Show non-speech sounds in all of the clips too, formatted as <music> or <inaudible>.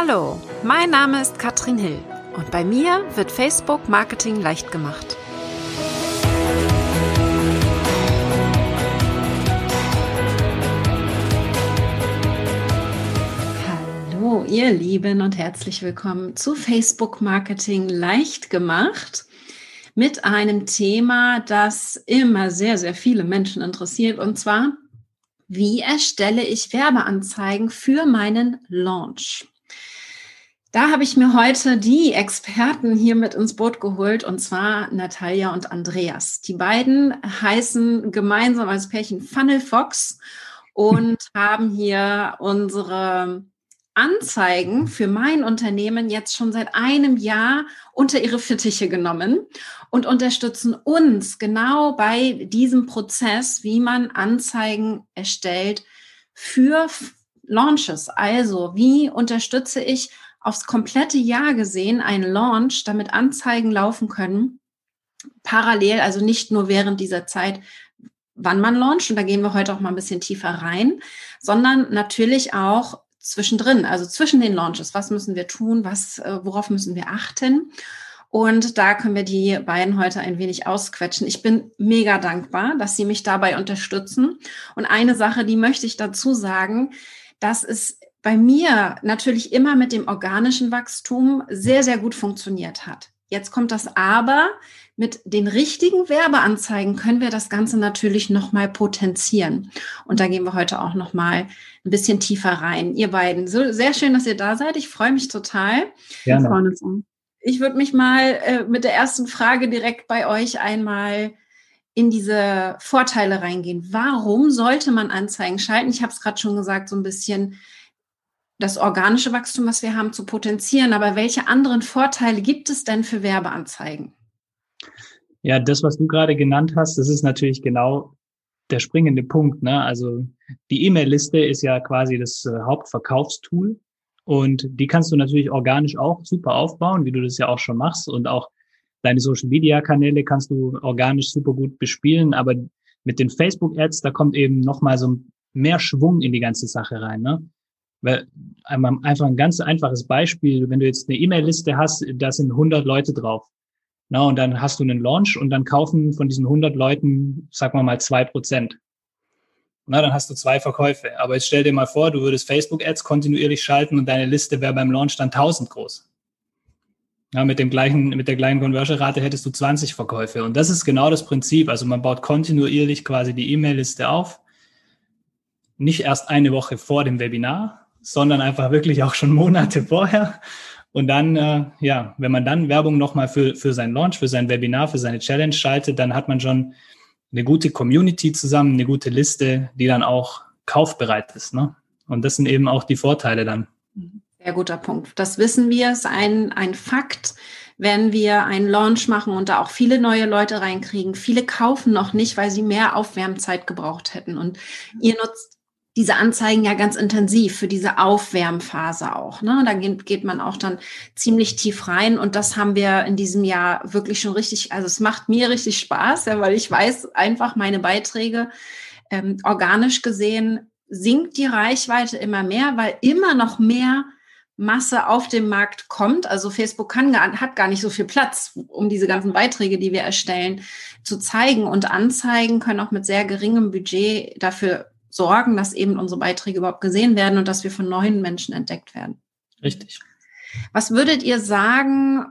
Hallo, mein Name ist Katrin Hill und bei mir wird Facebook Marketing leicht gemacht. Hallo, ihr Lieben und herzlich willkommen zu Facebook Marketing leicht gemacht mit einem Thema, das immer sehr, sehr viele Menschen interessiert und zwar wie erstelle ich Werbeanzeigen für meinen Launch? Da habe ich mir heute die Experten hier mit ins Boot geholt, und zwar Natalia und Andreas. Die beiden heißen gemeinsam als Pärchen Funnel Fox und <laughs> haben hier unsere Anzeigen für mein Unternehmen jetzt schon seit einem Jahr unter ihre Fittiche genommen und unterstützen uns genau bei diesem Prozess, wie man Anzeigen erstellt für Launches. Also, wie unterstütze ich aufs komplette Jahr gesehen einen Launch, damit Anzeigen laufen können, parallel, also nicht nur während dieser Zeit, wann man launcht, und da gehen wir heute auch mal ein bisschen tiefer rein, sondern natürlich auch zwischendrin, also zwischen den Launches. Was müssen wir tun? Was, äh, worauf müssen wir achten? Und da können wir die beiden heute ein wenig ausquetschen. Ich bin mega dankbar, dass sie mich dabei unterstützen. Und eine Sache, die möchte ich dazu sagen, dass es bei mir natürlich immer mit dem organischen Wachstum sehr, sehr gut funktioniert hat. Jetzt kommt das Aber. Mit den richtigen Werbeanzeigen können wir das Ganze natürlich nochmal potenzieren. Und da gehen wir heute auch nochmal ein bisschen tiefer rein. Ihr beiden, so sehr schön, dass ihr da seid. Ich freue mich total. Gerne. Ich würde mich mal äh, mit der ersten Frage direkt bei euch einmal in diese Vorteile reingehen. Warum sollte man Anzeigen schalten? Ich habe es gerade schon gesagt, so ein bisschen das organische Wachstum, was wir haben, zu potenzieren. Aber welche anderen Vorteile gibt es denn für Werbeanzeigen? Ja, das, was du gerade genannt hast, das ist natürlich genau der springende Punkt. Ne? Also die E-Mail-Liste ist ja quasi das äh, Hauptverkaufstool und die kannst du natürlich organisch auch super aufbauen, wie du das ja auch schon machst und auch deine Social-Media-Kanäle kannst du organisch super gut bespielen, aber mit den Facebook-Ads, da kommt eben nochmal so mehr Schwung in die ganze Sache rein. Ne? Weil einfach ein ganz einfaches Beispiel, wenn du jetzt eine E-Mail-Liste hast, da sind 100 Leute drauf. Na, und dann hast du einen Launch und dann kaufen von diesen 100 Leuten, sag mal mal, zwei Prozent. Na, dann hast du zwei Verkäufe. Aber jetzt stell dir mal vor, du würdest Facebook-Ads kontinuierlich schalten und deine Liste wäre beim Launch dann 1000 groß. Ja, mit dem gleichen, mit der gleichen Conversion-Rate hättest du 20 Verkäufe. Und das ist genau das Prinzip. Also man baut kontinuierlich quasi die E-Mail-Liste auf. Nicht erst eine Woche vor dem Webinar, sondern einfach wirklich auch schon Monate vorher. Und dann, äh, ja, wenn man dann Werbung nochmal für, für sein Launch, für sein Webinar, für seine Challenge schaltet, dann hat man schon eine gute Community zusammen, eine gute Liste, die dann auch kaufbereit ist. Ne? Und das sind eben auch die Vorteile dann. Sehr guter Punkt. Das wissen wir, ist ein, ein Fakt wenn wir einen Launch machen und da auch viele neue Leute reinkriegen. Viele kaufen noch nicht, weil sie mehr Aufwärmzeit gebraucht hätten. Und ihr nutzt diese Anzeigen ja ganz intensiv für diese Aufwärmphase auch. Ne? Da geht, geht man auch dann ziemlich tief rein und das haben wir in diesem Jahr wirklich schon richtig, also es macht mir richtig Spaß, ja, weil ich weiß einfach, meine Beiträge ähm, organisch gesehen sinkt die Reichweite immer mehr, weil immer noch mehr Masse auf dem Markt kommt. Also Facebook kann, hat gar nicht so viel Platz, um diese ganzen Beiträge, die wir erstellen, zu zeigen. Und Anzeigen können auch mit sehr geringem Budget dafür sorgen, dass eben unsere Beiträge überhaupt gesehen werden und dass wir von neuen Menschen entdeckt werden. Richtig. Was würdet ihr sagen,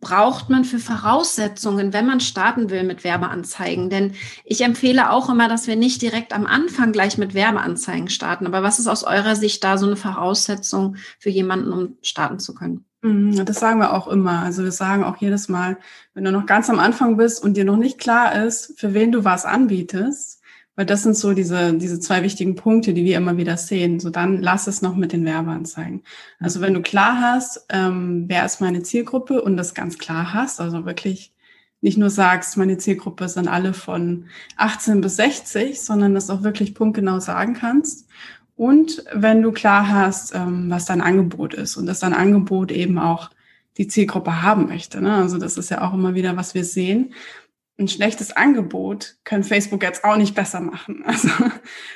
braucht man für Voraussetzungen, wenn man starten will mit Werbeanzeigen? Denn ich empfehle auch immer, dass wir nicht direkt am Anfang gleich mit Werbeanzeigen starten. Aber was ist aus eurer Sicht da so eine Voraussetzung für jemanden, um starten zu können? Mhm, das sagen wir auch immer. Also wir sagen auch jedes Mal, wenn du noch ganz am Anfang bist und dir noch nicht klar ist, für wen du was anbietest, weil das sind so diese, diese zwei wichtigen Punkte, die wir immer wieder sehen. So dann lass es noch mit den Werbeanzeigen. Also wenn du klar hast, ähm, wer ist meine Zielgruppe und das ganz klar hast, also wirklich nicht nur sagst, meine Zielgruppe sind alle von 18 bis 60, sondern das auch wirklich punktgenau sagen kannst. Und wenn du klar hast, ähm, was dein Angebot ist und dass dein Angebot eben auch die Zielgruppe haben möchte. Ne? Also das ist ja auch immer wieder, was wir sehen ein schlechtes Angebot können Facebook jetzt auch nicht besser machen. <laughs> Also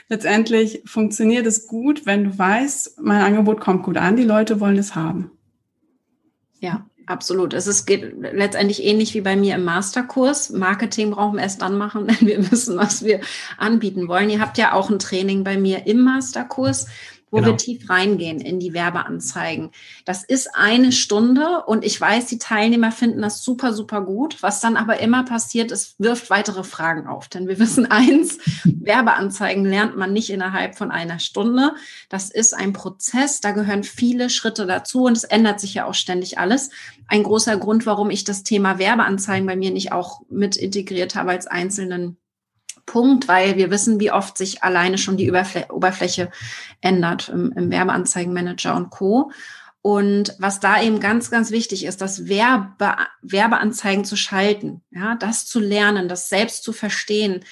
letztendlich funktioniert es gut, wenn du weißt, mein Angebot kommt gut an, die Leute wollen es haben. Ja, absolut. Es ist, geht letztendlich ähnlich wie bei mir im Masterkurs. Marketing brauchen wir erst dann machen, <laughs> wenn wir wissen, was wir anbieten wollen. Ihr habt ja auch ein Training bei mir im Masterkurs wo genau. wir tief reingehen in die Werbeanzeigen. Das ist eine Stunde und ich weiß, die Teilnehmer finden das super, super gut. Was dann aber immer passiert, es wirft weitere Fragen auf. Denn wir wissen <laughs> eins, Werbeanzeigen lernt man nicht innerhalb von einer Stunde. Das ist ein Prozess, da gehören viele Schritte dazu und es ändert sich ja auch ständig alles. Ein großer Grund, warum ich das Thema Werbeanzeigen bei mir nicht auch mit integriert habe als einzelnen Punkt, weil wir wissen, wie oft sich alleine schon die Oberfl Oberfläche ändert im, im Werbeanzeigenmanager und Co. Und was da eben ganz, ganz wichtig ist, das Werbe, Werbeanzeigen zu schalten, ja, das zu lernen, das selbst zu verstehen,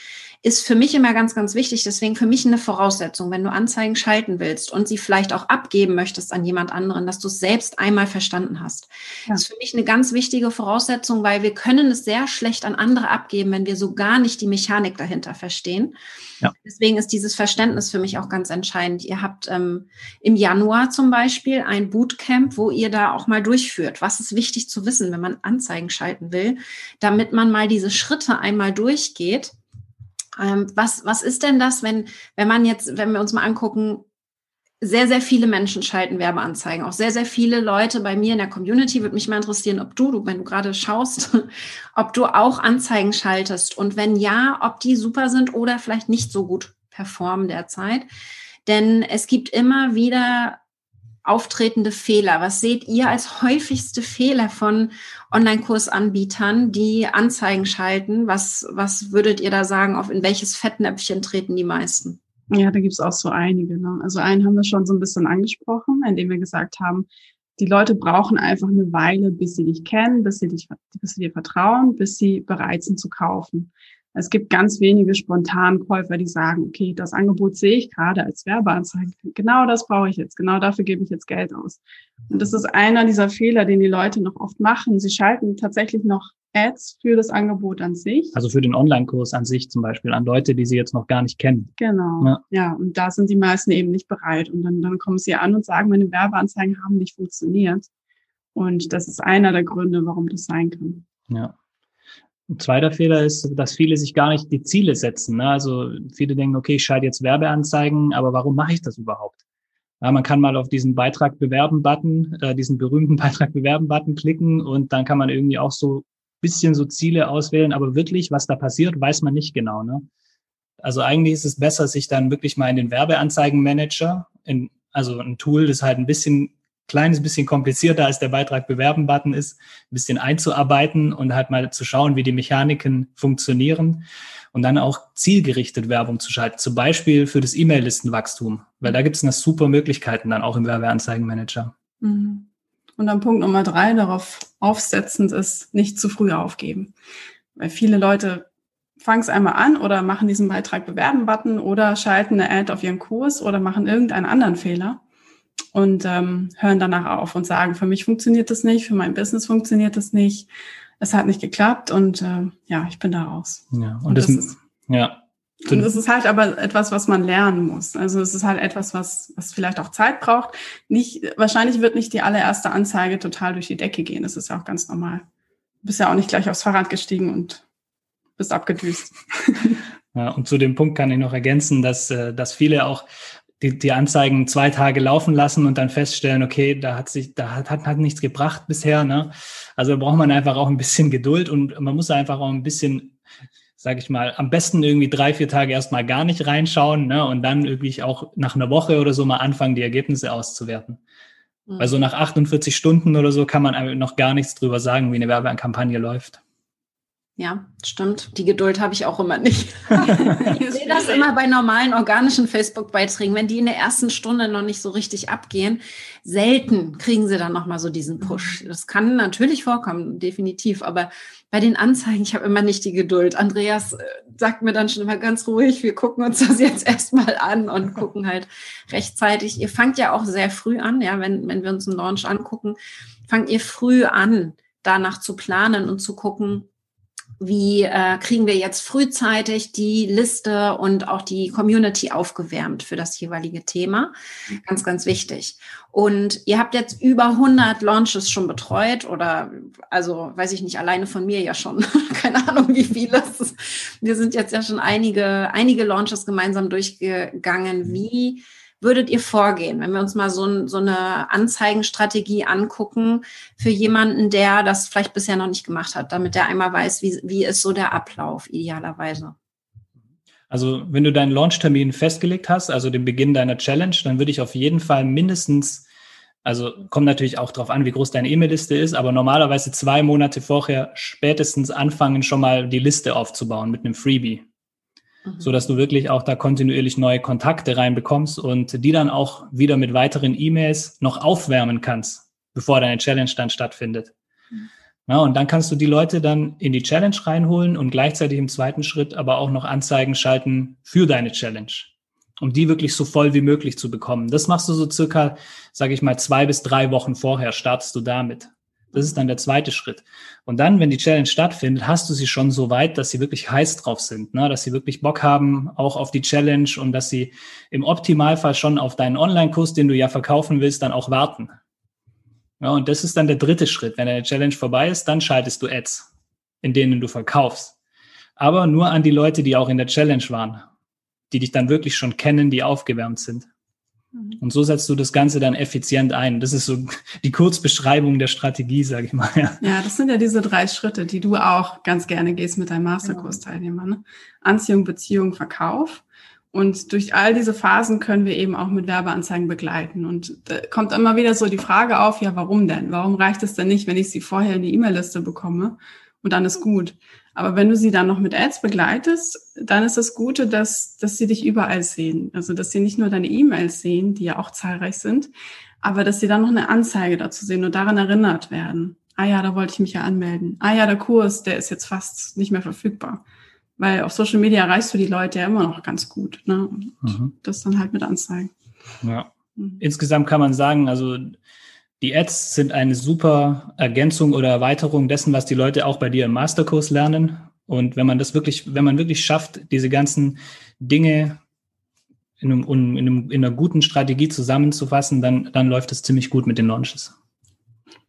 ist für mich immer ganz, ganz wichtig. Deswegen für mich eine Voraussetzung, wenn du Anzeigen schalten willst und sie vielleicht auch abgeben möchtest an jemand anderen, dass du es selbst einmal verstanden hast. Ja. Das ist für mich eine ganz wichtige Voraussetzung, weil wir können es sehr schlecht an andere abgeben, wenn wir so gar nicht die Mechanik dahinter verstehen. Ja. Deswegen ist dieses Verständnis für mich auch ganz entscheidend. Ihr habt ähm, im Januar zum Beispiel ein Bootcamp, wo ihr da auch mal durchführt. Was ist wichtig zu wissen, wenn man Anzeigen schalten will, damit man mal diese Schritte einmal durchgeht was, was ist denn das, wenn, wenn man jetzt, wenn wir uns mal angucken, sehr, sehr viele Menschen schalten Werbeanzeigen. Auch sehr, sehr viele Leute bei mir in der Community. Würde mich mal interessieren, ob du, du wenn du gerade schaust, <laughs> ob du auch Anzeigen schaltest. Und wenn ja, ob die super sind oder vielleicht nicht so gut performen derzeit. Denn es gibt immer wieder auftretende Fehler? Was seht ihr als häufigste Fehler von Online-Kursanbietern, die Anzeigen schalten? Was, was würdet ihr da sagen, auf in welches Fettnäpfchen treten die meisten? Ja, da gibt's auch so einige. Ne? Also einen haben wir schon so ein bisschen angesprochen, indem wir gesagt haben, die Leute brauchen einfach eine Weile, bis sie dich kennen, bis sie, dich, bis sie dir vertrauen, bis sie bereit sind zu kaufen. Es gibt ganz wenige Spontankäufer, die sagen, okay, das Angebot sehe ich gerade als Werbeanzeige. Genau das brauche ich jetzt. Genau dafür gebe ich jetzt Geld aus. Und das ist einer dieser Fehler, den die Leute noch oft machen. Sie schalten tatsächlich noch Ads für das Angebot an sich. Also für den Online-Kurs an sich zum Beispiel, an Leute, die sie jetzt noch gar nicht kennen. Genau. Ja. ja, und da sind die meisten eben nicht bereit. Und dann, dann kommen sie an und sagen, meine Werbeanzeigen haben nicht funktioniert. Und das ist einer der Gründe, warum das sein kann. Ja. Ein zweiter Fehler ist, dass viele sich gar nicht die Ziele setzen. Ne? Also viele denken, okay, ich schalte jetzt Werbeanzeigen, aber warum mache ich das überhaupt? Ja, man kann mal auf diesen Beitrag bewerben-Button, äh, diesen berühmten <laughs> Beitrag bewerben-Button klicken und dann kann man irgendwie auch so bisschen so Ziele auswählen, aber wirklich, was da passiert, weiß man nicht genau. Ne? Also eigentlich ist es besser, sich dann wirklich mal in den Werbeanzeigenmanager, in, also ein Tool, das halt ein bisschen kleines bisschen komplizierter als der Beitrag bewerben-Button ist, ein bisschen einzuarbeiten und halt mal zu schauen, wie die Mechaniken funktionieren und dann auch zielgerichtet Werbung zu schalten, zum Beispiel für das E-Mail-Listenwachstum, weil da gibt es eine super Möglichkeiten dann auch im Werbeanzeigenmanager. Mhm. Und dann Punkt Nummer drei, darauf aufsetzend ist, nicht zu früh aufgeben. Weil viele Leute fangen es einmal an oder machen diesen Beitrag bewerben-Button oder schalten eine Ad auf ihren Kurs oder machen irgendeinen anderen Fehler und ähm, hören danach auf und sagen, für mich funktioniert das nicht, für mein Business funktioniert das nicht, es hat nicht geklappt und äh, ja, ich bin da raus. Ja, und, und das, das ist, ja. Und es ist halt aber etwas, was man lernen muss. Also es ist halt etwas, was, was vielleicht auch Zeit braucht. Nicht, wahrscheinlich wird nicht die allererste Anzeige total durch die Decke gehen. Das ist ja auch ganz normal. Du bist ja auch nicht gleich aufs Fahrrad gestiegen und bist abgedüst. <laughs> Ja, und zu dem Punkt kann ich noch ergänzen, dass, äh, dass viele auch die, die Anzeigen zwei Tage laufen lassen und dann feststellen, okay, da hat sich, da hat, hat, hat nichts gebracht bisher. Ne? Also da braucht man einfach auch ein bisschen <laughs> Geduld und man muss einfach auch ein bisschen, sage ich mal, am besten irgendwie drei, vier Tage erstmal gar nicht reinschauen ne? und dann irgendwie auch nach einer Woche oder so mal anfangen, die Ergebnisse auszuwerten. Mhm. Also nach 48 Stunden oder so kann man noch gar nichts drüber sagen, wie eine Werbekampagne läuft. Ja, stimmt. Die Geduld habe ich auch immer nicht. <laughs> ich sehe das immer bei normalen organischen Facebook-Beiträgen, wenn die in der ersten Stunde noch nicht so richtig abgehen. Selten kriegen sie dann nochmal so diesen Push. Das kann natürlich vorkommen, definitiv. Aber bei den Anzeigen, ich habe immer nicht die Geduld. Andreas äh, sagt mir dann schon immer ganz ruhig, wir gucken uns das jetzt erstmal an und <laughs> gucken halt rechtzeitig. Ihr fangt ja auch sehr früh an, ja, wenn, wenn wir uns einen Launch angucken, fangt ihr früh an, danach zu planen und zu gucken, wie äh, kriegen wir jetzt frühzeitig die Liste und auch die Community aufgewärmt für das jeweilige Thema. Ganz, ganz wichtig. Und ihr habt jetzt über 100 Launches schon betreut oder, also weiß ich nicht, alleine von mir ja schon, <laughs> keine Ahnung wie viele. Wir sind jetzt ja schon einige, einige Launches gemeinsam durchgegangen. Wie würdet ihr vorgehen, wenn wir uns mal so, so eine Anzeigenstrategie angucken für jemanden, der das vielleicht bisher noch nicht gemacht hat, damit der einmal weiß, wie, wie ist so der Ablauf idealerweise? Also wenn du deinen Launchtermin festgelegt hast, also den Beginn deiner Challenge, dann würde ich auf jeden Fall mindestens, also kommt natürlich auch darauf an, wie groß deine E-Mail-Liste ist, aber normalerweise zwei Monate vorher spätestens anfangen, schon mal die Liste aufzubauen mit einem Freebie mhm. so dass du wirklich auch da kontinuierlich neue Kontakte reinbekommst und die dann auch wieder mit weiteren E-Mails noch aufwärmen kannst, bevor deine Challenge dann stattfindet. Mhm. Ja, und dann kannst du die Leute dann in die Challenge reinholen und gleichzeitig im zweiten Schritt aber auch noch Anzeigen schalten für deine Challenge, um die wirklich so voll wie möglich zu bekommen. Das machst du so circa, sage ich mal, zwei bis drei Wochen vorher startest du damit. Das ist dann der zweite Schritt. Und dann, wenn die Challenge stattfindet, hast du sie schon so weit, dass sie wirklich heiß drauf sind, ne? dass sie wirklich Bock haben, auch auf die Challenge und dass sie im Optimalfall schon auf deinen Online-Kurs, den du ja verkaufen willst, dann auch warten. Ja, und das ist dann der dritte Schritt. Wenn deine Challenge vorbei ist, dann schaltest du Ads, in denen du verkaufst. Aber nur an die Leute, die auch in der Challenge waren, die dich dann wirklich schon kennen, die aufgewärmt sind. Mhm. Und so setzt du das Ganze dann effizient ein. Das ist so <laughs> die Kurzbeschreibung der Strategie, sage ich mal. Ja. ja, das sind ja diese drei Schritte, die du auch ganz gerne gehst mit deinen Masterkurs-Teilnehmern. Ne? Anziehung, Beziehung, Verkauf. Und durch all diese Phasen können wir eben auch mit Werbeanzeigen begleiten. Und da kommt immer wieder so die Frage auf, ja, warum denn? Warum reicht es denn nicht, wenn ich sie vorher in die E-Mail-Liste bekomme und dann ist gut? Aber wenn du sie dann noch mit Ads begleitest, dann ist das Gute, dass, dass sie dich überall sehen. Also, dass sie nicht nur deine E-Mails sehen, die ja auch zahlreich sind, aber dass sie dann noch eine Anzeige dazu sehen und daran erinnert werden. Ah ja, da wollte ich mich ja anmelden. Ah ja, der Kurs, der ist jetzt fast nicht mehr verfügbar. Weil auf Social Media erreichst du die Leute ja immer noch ganz gut. Ne? Mhm. Das dann halt mit Anzeigen. Ja. Mhm. Insgesamt kann man sagen, also die Ads sind eine super Ergänzung oder Erweiterung dessen, was die Leute auch bei dir im Masterkurs lernen. Und wenn man das wirklich, wenn man wirklich schafft, diese ganzen Dinge in, einem, in, einem, in einer guten Strategie zusammenzufassen, dann, dann läuft es ziemlich gut mit den Launches.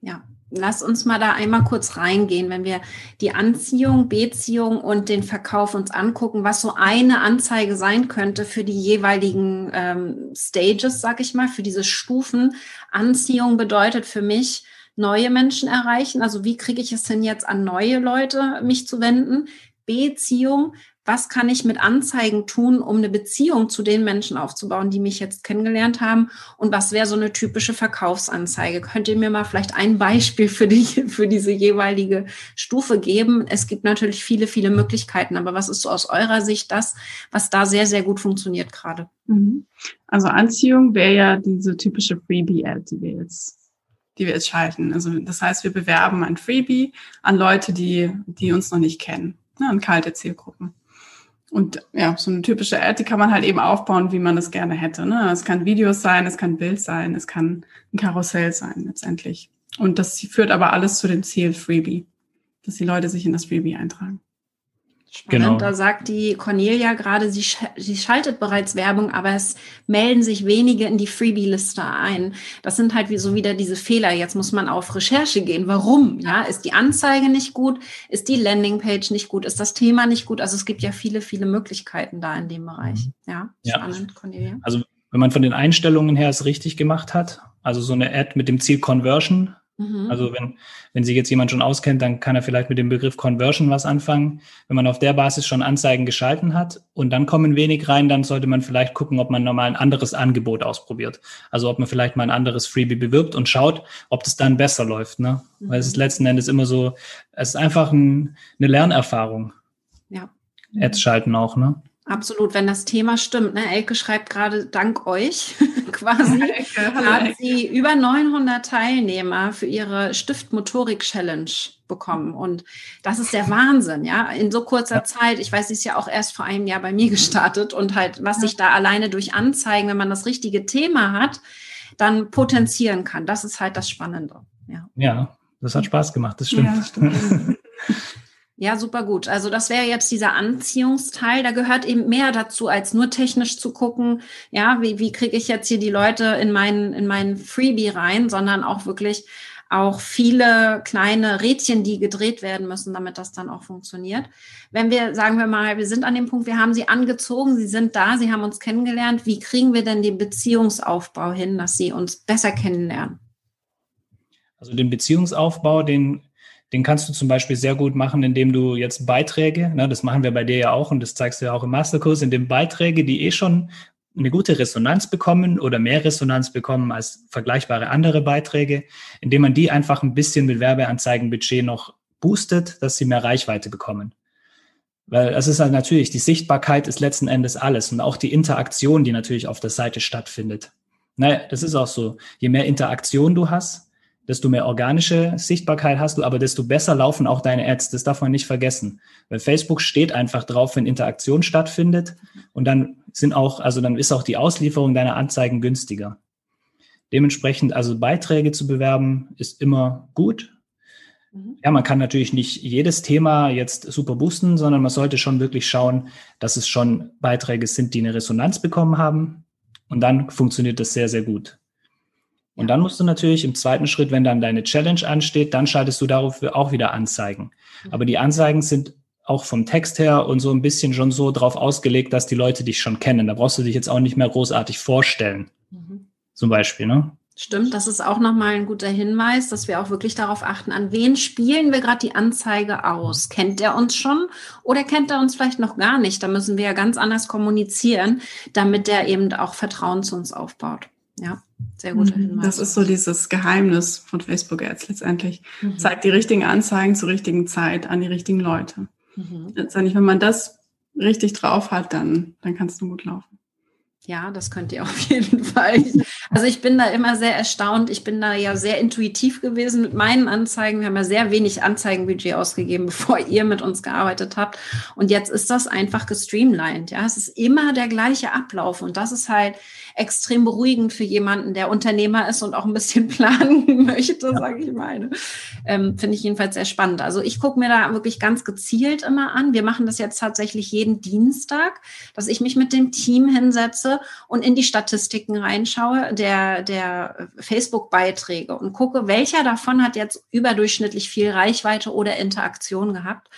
Ja, Lass uns mal da einmal kurz reingehen, wenn wir die Anziehung, Beziehung und den Verkauf uns angucken, was so eine Anzeige sein könnte für die jeweiligen ähm, Stages, sag ich mal, für diese Stufen. Anziehung bedeutet für mich, neue Menschen erreichen. Also wie kriege ich es denn jetzt an neue Leute, mich zu wenden? Beziehung was kann ich mit Anzeigen tun, um eine Beziehung zu den Menschen aufzubauen, die mich jetzt kennengelernt haben? Und was wäre so eine typische Verkaufsanzeige? Könnt ihr mir mal vielleicht ein Beispiel für, die, <laughs> für diese jeweilige Stufe geben? Es gibt natürlich viele, viele Möglichkeiten, aber was ist so aus eurer Sicht das, was da sehr, sehr gut funktioniert gerade? Mhm. Also Anziehung wäre ja diese typische Freebie-Ad, die wir jetzt die wir jetzt schalten. Also das heißt, wir bewerben ein Freebie an Leute, die, die uns noch nicht kennen, ne, an kalte Zielgruppen. Und ja, so eine typische Ad, die kann man halt eben aufbauen, wie man es gerne hätte. Ne? Es kann Videos sein, es kann Bild sein, es kann ein Karussell sein letztendlich. Und das führt aber alles zu dem Ziel Freebie, dass die Leute sich in das Freebie eintragen. Spannend. Genau. Da sagt die Cornelia gerade, sie, sch sie schaltet bereits Werbung, aber es melden sich wenige in die Freebie-Liste ein. Das sind halt wie so wieder diese Fehler. Jetzt muss man auf Recherche gehen. Warum? Ja, ist die Anzeige nicht gut? Ist die Landingpage nicht gut? Ist das Thema nicht gut? Also es gibt ja viele, viele Möglichkeiten da in dem Bereich. Mhm. Ja, spannend, ja. Cornelia. Also wenn man von den Einstellungen her es richtig gemacht hat, also so eine Ad mit dem Ziel Conversion, Mhm. Also wenn, wenn sich jetzt jemand schon auskennt, dann kann er vielleicht mit dem Begriff Conversion was anfangen. Wenn man auf der Basis schon Anzeigen geschalten hat und dann kommen wenig rein, dann sollte man vielleicht gucken, ob man nochmal ein anderes Angebot ausprobiert. Also ob man vielleicht mal ein anderes Freebie bewirbt und schaut, ob das dann besser läuft. Ne? Mhm. Weil es ist letzten Endes immer so, es ist einfach ein, eine Lernerfahrung. Ja. Ads schalten auch, ne? Absolut, wenn das Thema stimmt. Ne? Elke schreibt gerade, dank euch <laughs> quasi, Elke, hat Elke. sie über 900 Teilnehmer für ihre Stiftmotorik-Challenge bekommen. Und das ist der Wahnsinn, ja, in so kurzer. Zeit. Ich weiß, sie ist ja auch erst vor einem Jahr bei mir gestartet und halt, was sich da alleine durch Anzeigen, wenn man das richtige Thema hat, dann potenzieren kann. Das ist halt das Spannende. Ja, ja das hat Spaß gemacht, das stimmt. Ja, stimmt. <laughs> Ja, super gut. Also das wäre jetzt dieser Anziehungsteil. Da gehört eben mehr dazu, als nur technisch zu gucken, ja, wie, wie kriege ich jetzt hier die Leute in meinen, in meinen Freebie rein, sondern auch wirklich auch viele kleine Rädchen, die gedreht werden müssen, damit das dann auch funktioniert. Wenn wir, sagen wir mal, wir sind an dem Punkt, wir haben sie angezogen, sie sind da, sie haben uns kennengelernt, wie kriegen wir denn den Beziehungsaufbau hin, dass sie uns besser kennenlernen? Also den Beziehungsaufbau, den den kannst du zum Beispiel sehr gut machen, indem du jetzt Beiträge, ne, das machen wir bei dir ja auch und das zeigst du ja auch im Masterkurs, indem Beiträge, die eh schon eine gute Resonanz bekommen oder mehr Resonanz bekommen als vergleichbare andere Beiträge, indem man die einfach ein bisschen mit Werbeanzeigenbudget noch boostet, dass sie mehr Reichweite bekommen. Weil es ist halt natürlich, die Sichtbarkeit ist letzten Endes alles und auch die Interaktion, die natürlich auf der Seite stattfindet. Naja, das ist auch so. Je mehr Interaktion du hast, desto mehr organische Sichtbarkeit hast du, aber desto besser laufen auch deine Ads. Das darf man nicht vergessen. Weil Facebook steht einfach drauf, wenn Interaktion stattfindet und dann sind auch, also dann ist auch die Auslieferung deiner Anzeigen günstiger. Dementsprechend, also Beiträge zu bewerben, ist immer gut. Mhm. Ja, man kann natürlich nicht jedes Thema jetzt super boosten, sondern man sollte schon wirklich schauen, dass es schon Beiträge sind, die eine Resonanz bekommen haben. Und dann funktioniert das sehr, sehr gut. Und dann musst du natürlich im zweiten Schritt, wenn dann deine Challenge ansteht, dann schaltest du dafür auch wieder Anzeigen. Mhm. Aber die Anzeigen sind auch vom Text her und so ein bisschen schon so drauf ausgelegt, dass die Leute dich schon kennen. Da brauchst du dich jetzt auch nicht mehr großartig vorstellen. Mhm. Zum Beispiel, ne? Stimmt, das ist auch nochmal ein guter Hinweis, dass wir auch wirklich darauf achten, an wen spielen wir gerade die Anzeige aus? Kennt er uns schon oder kennt er uns vielleicht noch gar nicht? Da müssen wir ja ganz anders kommunizieren, damit der eben auch Vertrauen zu uns aufbaut. Ja. Sehr guter mhm. Hinweis. Das ist so dieses Geheimnis von Facebook Ads letztendlich. Mhm. Zeigt die richtigen Anzeigen zur richtigen Zeit an die richtigen Leute. Mhm. Letztendlich, wenn man das richtig drauf hat, dann, dann kann es nur gut laufen. Ja, das könnt ihr <laughs> auf jeden Fall. Also ich bin da immer sehr erstaunt. Ich bin da ja sehr intuitiv gewesen mit meinen Anzeigen. Wir haben ja sehr wenig Anzeigenbudget ausgegeben, <laughs> bevor ihr mit uns gearbeitet habt. Und jetzt ist das einfach gestreamlined. Ja, es ist immer der gleiche Ablauf. Und das ist halt, extrem beruhigend für jemanden, der Unternehmer ist und auch ein bisschen <laughs> planen möchte, ja. sage ich mal. Ähm, Finde ich jedenfalls sehr spannend. Also ich gucke mir da wirklich ganz gezielt immer an. Wir machen das jetzt tatsächlich jeden Dienstag, dass ich mich mit dem Team hinsetze und in die Statistiken reinschaue der, der Facebook-Beiträge und gucke, welcher davon hat jetzt überdurchschnittlich viel Reichweite oder Interaktion gehabt.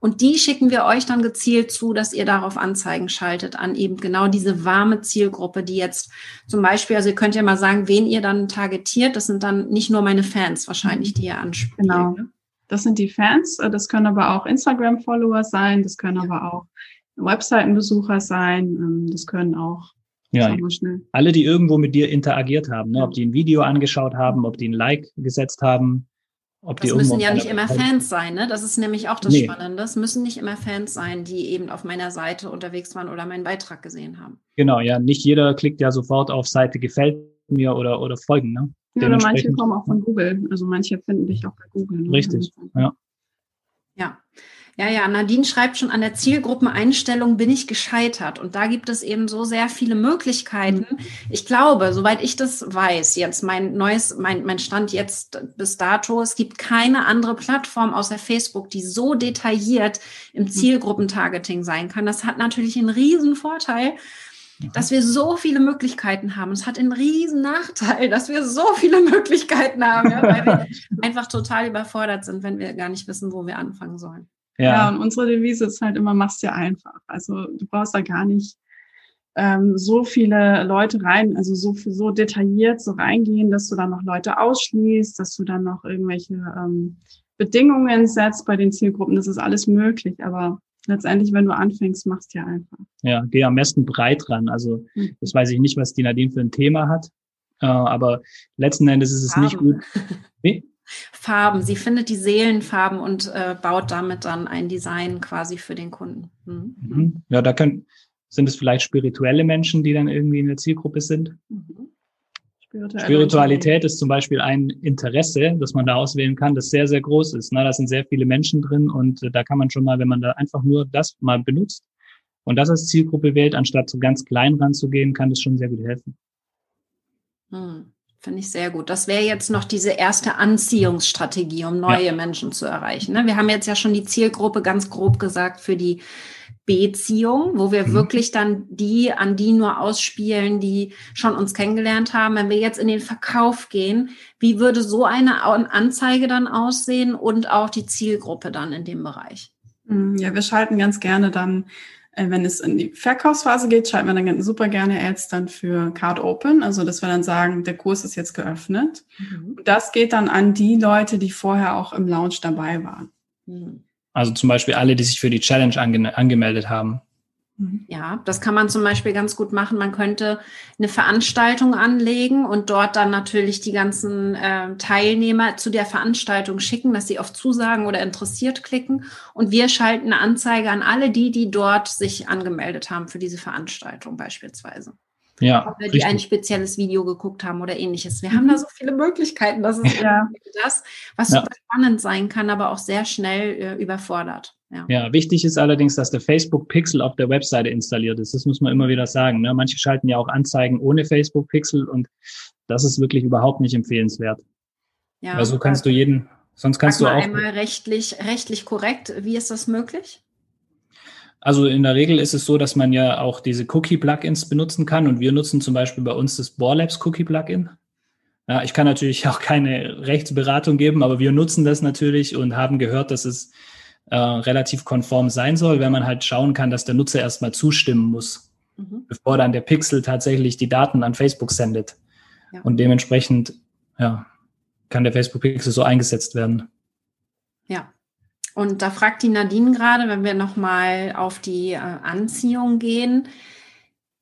Und die schicken wir euch dann gezielt zu, dass ihr darauf Anzeigen schaltet an eben genau diese warme Zielgruppe, die jetzt zum Beispiel, also ihr könnt ja mal sagen, wen ihr dann targetiert. Das sind dann nicht nur meine Fans wahrscheinlich, die ihr anspricht. Genau. Ne? Das sind die Fans. Das können aber auch Instagram-Follower sein. Das können aber auch Webseitenbesucher sein. Ähm, das können auch ja, alle, die irgendwo mit dir interagiert haben, ne? ob die ein Video angeschaut haben, ob die ein Like gesetzt haben, ob das müssen ja nicht immer Fans sein, ne? Das ist nämlich auch das nee. Spannende. Das müssen nicht immer Fans sein, die eben auf meiner Seite unterwegs waren oder meinen Beitrag gesehen haben. Genau, ja. Nicht jeder klickt ja sofort auf Seite gefällt mir oder, oder folgen, ne? Ja, oder manche kommen auch von Google. Also manche finden dich auch bei Google. Ne? Richtig, ja. Ja. Ja, ja, Nadine schreibt schon, an der Zielgruppeneinstellung bin ich gescheitert. Und da gibt es eben so sehr viele Möglichkeiten. Mhm. Ich glaube, soweit ich das weiß, jetzt mein neues, mein, mein Stand jetzt bis dato, es gibt keine andere Plattform außer Facebook, die so detailliert im mhm. Zielgruppentargeting sein kann. Das hat natürlich einen riesen Vorteil, dass wir so viele Möglichkeiten haben. Es hat einen riesen Nachteil, dass wir so viele <laughs> Möglichkeiten haben, ja, weil wir <laughs> einfach total überfordert sind, wenn wir gar nicht wissen, wo wir anfangen sollen. Ja. ja, und unsere Devise ist halt immer, mach's dir einfach. Also du brauchst da gar nicht ähm, so viele Leute rein, also so, so detailliert so reingehen, dass du dann noch Leute ausschließt, dass du dann noch irgendwelche ähm, Bedingungen setzt bei den Zielgruppen. Das ist alles möglich, aber letztendlich, wenn du anfängst, mach's dir einfach. Ja, geh am besten breit ran. Also mhm. das weiß ich nicht, was die Nadine für ein Thema hat, äh, aber letzten Endes ist es Farben. nicht gut. Wie? <laughs> Farben. Sie findet die Seelenfarben und äh, baut damit dann ein Design quasi für den Kunden. Mhm. mhm. Ja, da können, sind es vielleicht spirituelle Menschen, die dann irgendwie in der Zielgruppe sind. Mhm. Spiritualität ist zum Beispiel ein Interesse, das man da auswählen kann, das sehr, sehr groß ist. Ne? Da sind sehr viele Menschen drin und äh, da kann man schon mal, wenn man da einfach nur das mal benutzt und das als Zielgruppe wählt, anstatt so ganz klein ranzugehen, kann das schon sehr gut helfen. Hm. Finde ich sehr gut. Das wäre jetzt noch diese erste Anziehungsstrategie, um neue ja. Menschen zu erreichen. Ne? Wir haben jetzt ja schon die Zielgruppe ganz grob gesagt für die Beziehung, wo wir mhm. wirklich dann die an die nur ausspielen, die schon uns kennengelernt haben. Wenn wir jetzt in den Verkauf gehen, wie würde so eine Anzeige dann aussehen und auch die Zielgruppe dann in dem Bereich? Mhm, ja, wir schalten ganz gerne dann wenn es in die Verkaufsphase geht, schalten wir dann super gerne Ads dann für Card Open, also dass wir dann sagen, der Kurs ist jetzt geöffnet. Mhm. Und das geht dann an die Leute, die vorher auch im Launch dabei waren. Mhm. Also zum Beispiel alle, die sich für die Challenge ange angemeldet haben. Mhm. Ja, das kann man zum Beispiel ganz gut machen. Man könnte eine Veranstaltung anlegen und dort dann natürlich die ganzen äh, Teilnehmer zu der Veranstaltung schicken, dass sie auf Zusagen oder interessiert klicken. Und wir schalten eine Anzeige an alle die, die dort sich angemeldet haben für diese Veranstaltung beispielsweise. Ja, oder die richtig. ein spezielles Video geguckt haben oder ähnliches. Wir haben da so viele Möglichkeiten. Das ist <laughs> ja das, was ja. super spannend sein kann, aber auch sehr schnell äh, überfordert. Ja. ja, wichtig ist allerdings, dass der Facebook-Pixel auf der Webseite installiert ist. Das muss man immer wieder sagen. Ne? Manche schalten ja auch Anzeigen ohne Facebook-Pixel und das ist wirklich überhaupt nicht empfehlenswert. Ja, also kannst du jeden, sonst kannst du auch. Einmal rechtlich, rechtlich korrekt. Wie ist das möglich? Also in der Regel ist es so, dass man ja auch diese Cookie-Plugins benutzen kann und wir nutzen zum Beispiel bei uns das Borlabs Cookie-Plugin. Ja, ich kann natürlich <laughs> auch keine Rechtsberatung geben, aber wir nutzen das natürlich und haben gehört, dass es äh, relativ konform sein soll, wenn man halt schauen kann, dass der Nutzer erstmal zustimmen muss, mhm. bevor dann der Pixel tatsächlich die Daten an Facebook sendet. Ja. Und dementsprechend ja, kann der Facebook Pixel so eingesetzt werden. Ja, und da fragt die Nadine gerade, wenn wir nochmal auf die äh, Anziehung gehen,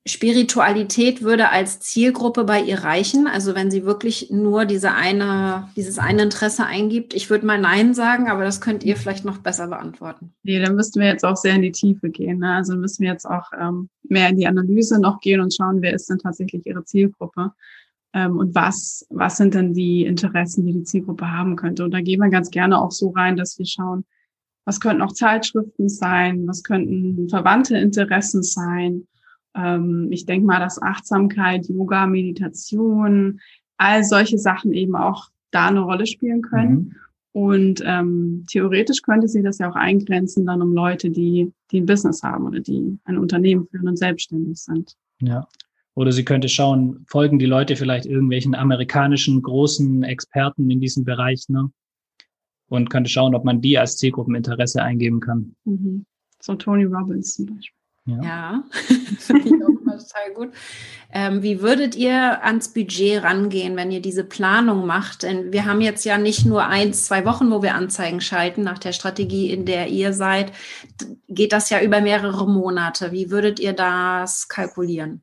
Spiritualität würde als Zielgruppe bei ihr reichen. Also wenn sie wirklich nur diese eine, dieses eine Interesse eingibt. Ich würde mal Nein sagen, aber das könnt ihr vielleicht noch besser beantworten. Nee, dann müssten wir jetzt auch sehr in die Tiefe gehen. Ne? Also müssen wir jetzt auch ähm, mehr in die Analyse noch gehen und schauen, wer ist denn tatsächlich ihre Zielgruppe. Ähm, und was, was sind denn die Interessen, die die Zielgruppe haben könnte. Und da gehen wir ganz gerne auch so rein, dass wir schauen, was könnten auch Zeitschriften sein, was könnten verwandte Interessen sein. Ähm, ich denke mal, dass Achtsamkeit, Yoga, Meditation, all solche Sachen eben auch da eine Rolle spielen können. Mhm. Und ähm, theoretisch könnte sie das ja auch eingrenzen dann um Leute, die, die ein Business haben oder die ein Unternehmen führen und selbstständig sind. Ja. Oder sie könnte schauen, folgen die Leute vielleicht irgendwelchen amerikanischen großen Experten in diesem Bereich, ne? und könnte schauen, ob man die als Zielgruppeninteresse eingeben kann. Mhm. So Tony Robbins zum Beispiel. Ja, ja. <laughs> finde ich auch total gut. Ähm, wie würdet ihr ans Budget rangehen, wenn ihr diese Planung macht? Denn wir haben jetzt ja nicht nur ein, zwei Wochen, wo wir Anzeigen schalten nach der Strategie, in der ihr seid. Geht das ja über mehrere Monate. Wie würdet ihr das kalkulieren?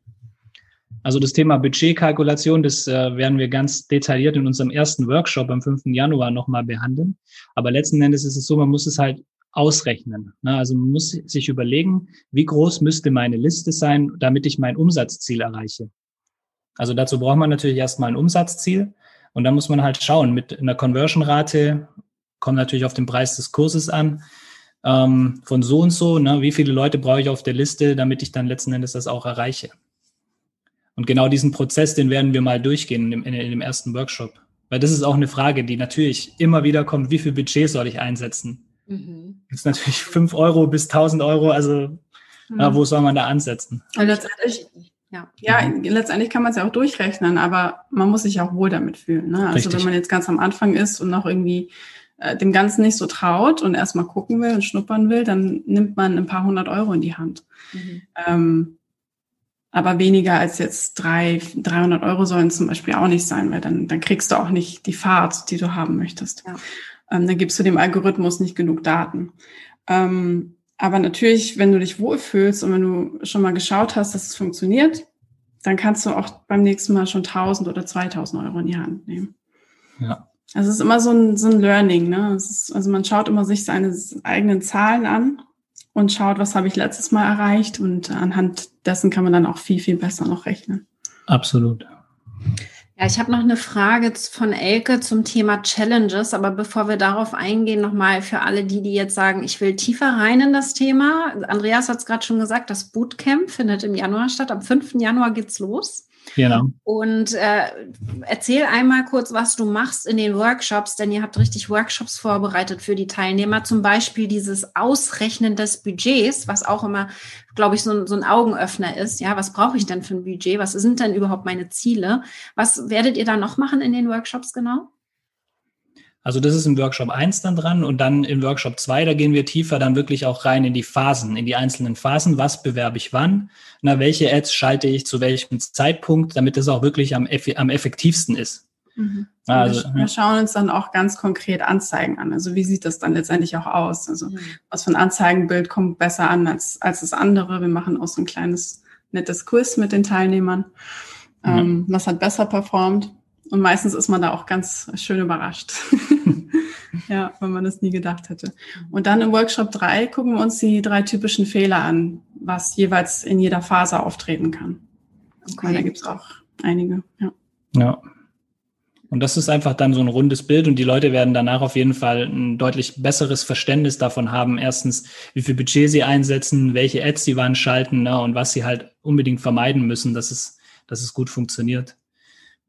Also das Thema Budgetkalkulation, das äh, werden wir ganz detailliert in unserem ersten Workshop am 5. Januar nochmal behandeln. Aber letzten Endes ist es so, man muss es halt ausrechnen. Ne? Also man muss sich überlegen, wie groß müsste meine Liste sein, damit ich mein Umsatzziel erreiche. Also dazu braucht man natürlich erstmal ein Umsatzziel und dann muss man halt schauen, mit einer Conversion-Rate, kommt natürlich auf den Preis des Kurses an, ähm, von so und so, ne? wie viele Leute brauche ich auf der Liste, damit ich dann letzten Endes das auch erreiche. Und genau diesen Prozess, den werden wir mal durchgehen in dem, in dem ersten Workshop. Weil das ist auch eine Frage, die natürlich immer wieder kommt, wie viel Budget soll ich einsetzen? Mhm. Ist natürlich fünf Euro bis tausend Euro, also mhm. ja, wo soll man da ansetzen? Und letztendlich, ja, ja letztendlich kann man es ja auch durchrechnen, aber man muss sich auch wohl damit fühlen. Ne? Also Richtig. wenn man jetzt ganz am Anfang ist und noch irgendwie äh, dem Ganzen nicht so traut und erstmal gucken will und schnuppern will, dann nimmt man ein paar hundert Euro in die Hand. Mhm. Ähm, aber weniger als jetzt drei, 300 Euro sollen zum Beispiel auch nicht sein, weil dann, dann kriegst du auch nicht die Fahrt, die du haben möchtest. Ja. Ähm, dann gibst du dem Algorithmus nicht genug Daten. Ähm, aber natürlich, wenn du dich wohlfühlst und wenn du schon mal geschaut hast, dass es funktioniert, dann kannst du auch beim nächsten Mal schon 1000 oder 2000 Euro in die Hand nehmen. Ja. Also es ist immer so ein, so ein Learning. Ne? Ist, also man schaut immer sich seine eigenen Zahlen an und schaut, was habe ich letztes Mal erreicht und anhand dessen kann man dann auch viel, viel besser noch rechnen. Absolut. Ja, ich habe noch eine Frage von Elke zum Thema Challenges, aber bevor wir darauf eingehen, nochmal für alle die, die jetzt sagen, ich will tiefer rein in das Thema. Andreas hat es gerade schon gesagt, das Bootcamp findet im Januar statt. Am 5. Januar geht's los. Genau. Und äh, erzähl einmal kurz, was du machst in den Workshops, denn ihr habt richtig Workshops vorbereitet für die Teilnehmer. Zum Beispiel dieses Ausrechnen des Budgets, was auch immer, glaube ich, so so ein Augenöffner ist. Ja, was brauche ich denn für ein Budget? Was sind denn überhaupt meine Ziele? Was werdet ihr da noch machen in den Workshops genau? Also das ist im Workshop 1 dann dran und dann im Workshop 2, da gehen wir tiefer dann wirklich auch rein in die Phasen, in die einzelnen Phasen. Was bewerbe ich wann? Na, welche Ads schalte ich zu welchem Zeitpunkt, damit es auch wirklich am, am effektivsten ist. Mhm. Also, wir, wir, schauen uns dann auch ganz konkret Anzeigen an. Also wie sieht das dann letztendlich auch aus? Also mhm. was für ein Anzeigenbild kommt besser an als, als das andere? Wir machen auch so ein kleines nettes Quiz mit den Teilnehmern. Mhm. Ähm, was hat besser performt? Und meistens ist man da auch ganz schön überrascht. <laughs> ja, wenn man das nie gedacht hätte. Und dann im Workshop 3 gucken wir uns die drei typischen Fehler an, was jeweils in jeder Phase auftreten kann. Okay. Da gibt es auch einige. Ja. ja. Und das ist einfach dann so ein rundes Bild und die Leute werden danach auf jeden Fall ein deutlich besseres Verständnis davon haben. Erstens, wie viel Budget sie einsetzen, welche Ads sie wann schalten ne, und was sie halt unbedingt vermeiden müssen, dass es, dass es gut funktioniert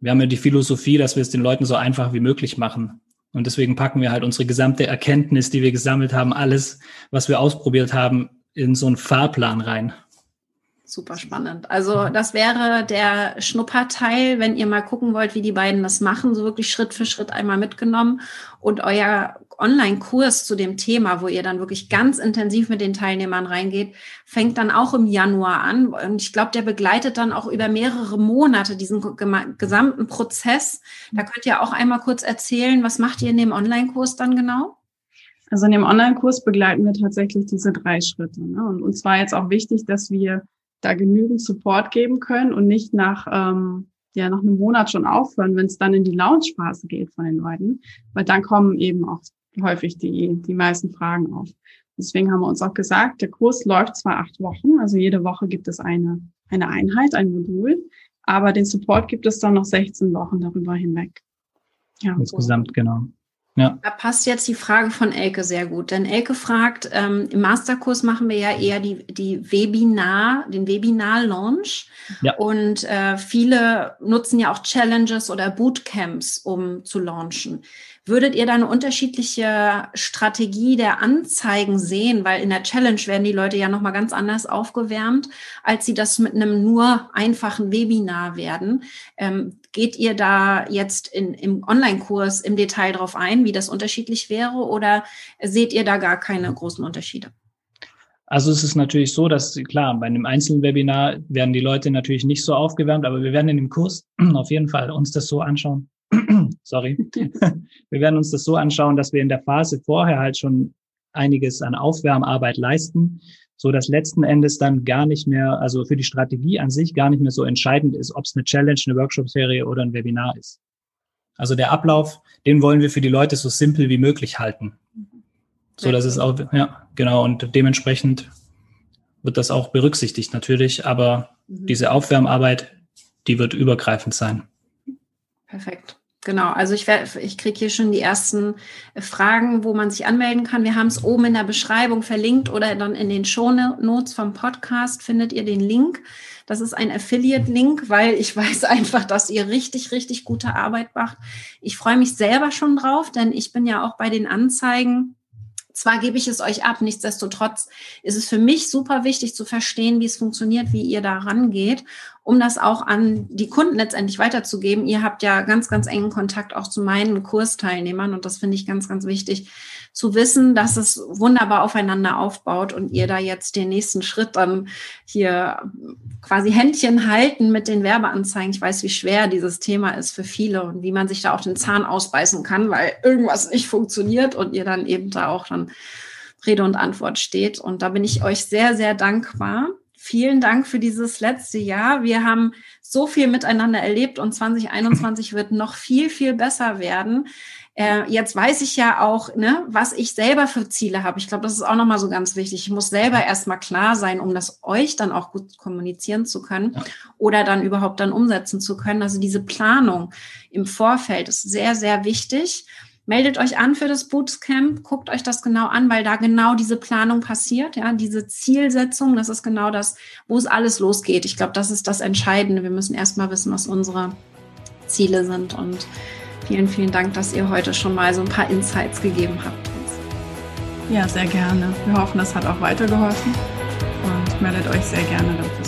wir haben ja die Philosophie, dass wir es den Leuten so einfach wie möglich machen. Und deswegen packen wir halt unsere gesamte Erkenntnis, die wir gesammelt haben, alles, was wir ausprobiert haben, in so einen Fahrplan rein. Super spannend. Also das wäre der Schnupperteil, wenn ihr mal gucken wollt, wie die beiden das machen, so wirklich Schritt für Schritt einmal mitgenommen und euer Online-Kurs zu dem Thema, wo ihr dann wirklich ganz intensiv mit den Teilnehmern reingeht, fängt dann auch im Januar an. Und ich glaube, der begleitet dann auch über mehrere Monate diesen gesamten Prozess. Da könnt ihr auch einmal kurz erzählen, was macht ihr in dem Online-Kurs dann genau? Also in dem Online-Kurs begleiten wir tatsächlich diese drei Schritte. Ne? Und uns war jetzt auch wichtig, dass wir da genügend Support geben können und nicht nach ähm, ja nach einem Monat schon aufhören, wenn es dann in die Launch-Phase geht von den Leuten, weil dann kommen eben auch häufig die, die meisten Fragen auf. Deswegen haben wir uns auch gesagt, der Kurs läuft zwar acht Wochen, also jede Woche gibt es eine, eine Einheit, ein Modul, aber den Support gibt es dann noch 16 Wochen darüber hinweg. Ja, Insgesamt, so. genau. Ja. Da passt jetzt die Frage von Elke sehr gut, denn Elke fragt, ähm, im Masterkurs machen wir ja eher die, die Webinar, den Webinar-Launch. Ja. Und äh, viele nutzen ja auch Challenges oder Bootcamps, um zu launchen. Würdet ihr da eine unterschiedliche Strategie der Anzeigen sehen? Weil in der Challenge werden die Leute ja nochmal ganz anders aufgewärmt, als sie das mit einem nur einfachen Webinar werden. Ähm, geht ihr da jetzt in, im Online-Kurs im Detail drauf ein, wie das unterschiedlich wäre? Oder seht ihr da gar keine großen Unterschiede? Also es ist natürlich so, dass klar, bei einem einzelnen Webinar werden die Leute natürlich nicht so aufgewärmt, aber wir werden in dem Kurs <clears throat> auf jeden Fall uns das so anschauen, <clears throat> sorry, <laughs> wir werden uns das so anschauen, dass wir in der Phase vorher halt schon einiges an Aufwärmarbeit leisten, so dass letzten Endes dann gar nicht mehr, also für die Strategie an sich gar nicht mehr so entscheidend ist, ob es eine Challenge, eine Workshop-Serie oder ein Webinar ist. Also der Ablauf, den wollen wir für die Leute so simpel wie möglich halten. So dass es auch, ja, genau, und dementsprechend wird das auch berücksichtigt natürlich, aber mhm. diese Aufwärmarbeit, die wird übergreifend sein. Perfekt. Genau, also ich, ich kriege hier schon die ersten Fragen, wo man sich anmelden kann. Wir haben es oben in der Beschreibung verlinkt oder dann in den Show Notes vom Podcast findet ihr den Link. Das ist ein Affiliate-Link, weil ich <laughs> weiß einfach, dass ihr richtig, richtig gute Arbeit macht. Ich freue mich selber schon drauf, denn ich bin ja auch bei den Anzeigen zwar gebe ich es euch ab, nichtsdestotrotz ist es für mich super wichtig zu verstehen, wie es funktioniert, wie ihr da rangeht, um das auch an die Kunden letztendlich weiterzugeben. Ihr habt ja ganz, ganz engen Kontakt auch zu meinen Kursteilnehmern und das finde ich ganz, ganz wichtig, zu wissen, dass es wunderbar aufeinander aufbaut und ihr da jetzt den nächsten Schritt dann hier quasi Händchen halten mit den Werbeanzeigen. Ich weiß, wie schwer dieses Thema ist für viele und wie man sich da auch den Zahn ausbeißen kann, weil irgendwas nicht funktioniert und ihr dann eben da auch dann Rede und Antwort steht. Und da bin ich euch sehr, sehr dankbar. Vielen Dank für dieses letzte Jahr. Wir haben so viel miteinander erlebt und 2021 wird noch viel, viel besser werden. Äh, jetzt weiß ich ja auch, ne, was ich selber für Ziele habe. Ich glaube, das ist auch nochmal so ganz wichtig. Ich muss selber erstmal klar sein, um das euch dann auch gut kommunizieren zu können ja. oder dann überhaupt dann umsetzen zu können. Also diese Planung im Vorfeld ist sehr, sehr wichtig. Meldet euch an für das Bootcamp, guckt euch das genau an, weil da genau diese Planung passiert, ja, diese Zielsetzung, das ist genau das, wo es alles losgeht. Ich glaube, das ist das Entscheidende. Wir müssen erstmal wissen, was unsere Ziele sind und vielen, vielen Dank, dass ihr heute schon mal so ein paar Insights gegeben habt. Ja, sehr gerne. Wir hoffen, das hat auch weitergeholfen und meldet euch sehr gerne dafür.